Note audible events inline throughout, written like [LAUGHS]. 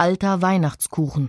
Alter Weihnachtskuchen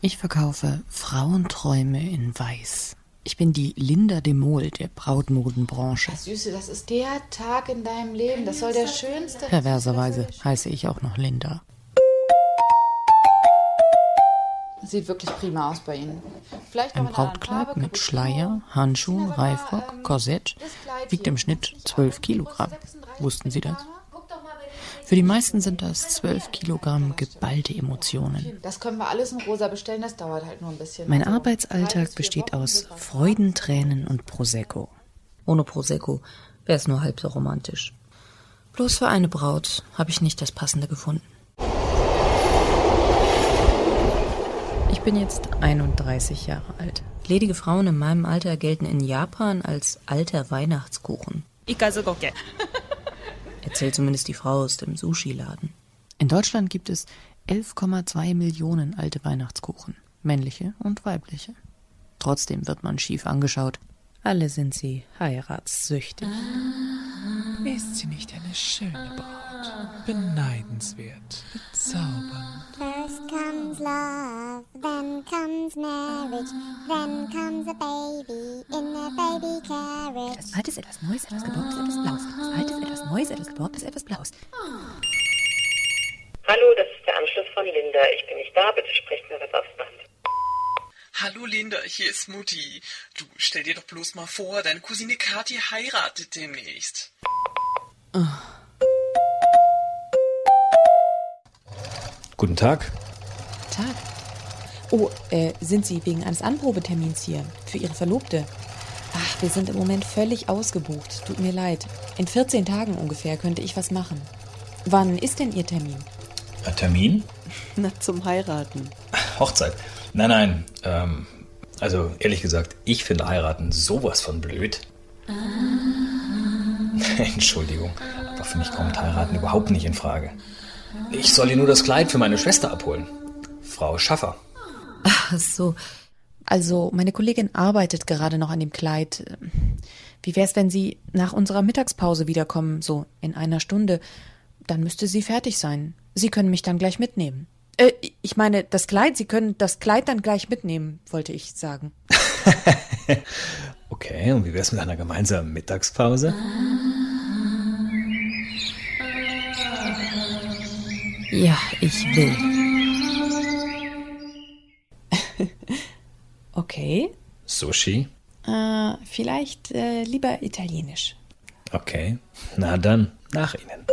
Ich verkaufe Frauenträume in Weiß. Ich bin die Linda de Mol der Brautmodenbranche. Süße, das ist der Tag in deinem Leben. Das soll der schönste. Perverserweise heiße ich auch noch Linda. Sieht wirklich prima aus bei Ihnen. Vielleicht Ein Brautkleid Farbe, mit. Schleier, Handschuhen, Reifrock, ähm, Korsett wiegt im Schnitt Größe 12 Kilogramm. 36 Wussten Sie das? Guck doch mal bei den Für die meisten sind das 12 Kilogramm geballte Emotionen. Das können wir alles in rosa bestellen, das dauert halt nur ein bisschen. Mein Also, Arbeitsalltag besteht aus bis auf- Freuden, Tränen und Prosecco. Ohne Prosecco wäre es nur halb so romantisch. Bloß für eine Braut habe ich nicht das Passende gefunden. Ich bin jetzt 31 Jahre alt. Ledige Frauen in meinem Alter gelten in Japan als alter Weihnachtskuchen. Erzählt zumindest die Frau aus dem Sushi-Laden. In Deutschland gibt es 11,2 Millionen alte Weihnachtskuchen, männliche und weibliche. Trotzdem wird man schief angeschaut. Alle sind sie heiratssüchtig. Ist sie nicht eine schöne Braut? Beneidenswert, bezaubernd. Comes love, then comes marriage, then comes a baby in a baby carriage. Etwas Altes, etwas Neues, etwas Geborgtes, etwas Blaues. Etwas Altes, etwas Neues, etwas Geborgtes, etwas Blaues. Hallo, das ist der Anschluss von Linda. Ich bin nicht da, bitte sprecht mir was aufs Band. Hallo Linda, hier ist Mutti. Du stell dir doch bloß mal vor, deine Cousine Kathi heiratet demnächst. Guten Tag. Tag. Oh, äh, sind Sie wegen eines Anprobetermins hier? Für Ihre Verlobte? Ach, wir sind im Moment völlig ausgebucht. Tut mir leid. In 14 Tagen ungefähr könnte ich was machen. Wann ist denn Ihr Termin? Ein Termin? [LAUGHS] Na, zum Heiraten. Hochzeit? Nein, nein. Ähm, also ehrlich gesagt, ich finde heiraten sowas von blöd. [LAUGHS] Entschuldigung, aber für mich kommt heiraten überhaupt nicht in Frage. Ich soll ihr nur das Kleid für meine Schwester abholen. Frau Schaffer. Ach so. Also, meine Kollegin arbeitet gerade noch an dem Kleid. Wie wär's, wenn Sie nach unserer Mittagspause wiederkommen, so in einer Stunde? Dann müsste sie fertig sein. Sie können mich dann gleich mitnehmen. Äh, ich meine, das Kleid, Sie können das Kleid dann gleich mitnehmen, wollte ich sagen. [LAUGHS] Okay, und wie wär's mit einer gemeinsamen Mittagspause? Ja, ich will. [LAUGHS] okay. Sushi? Äh, vielleicht äh, lieber italienisch. Okay, na dann, nach Ihnen.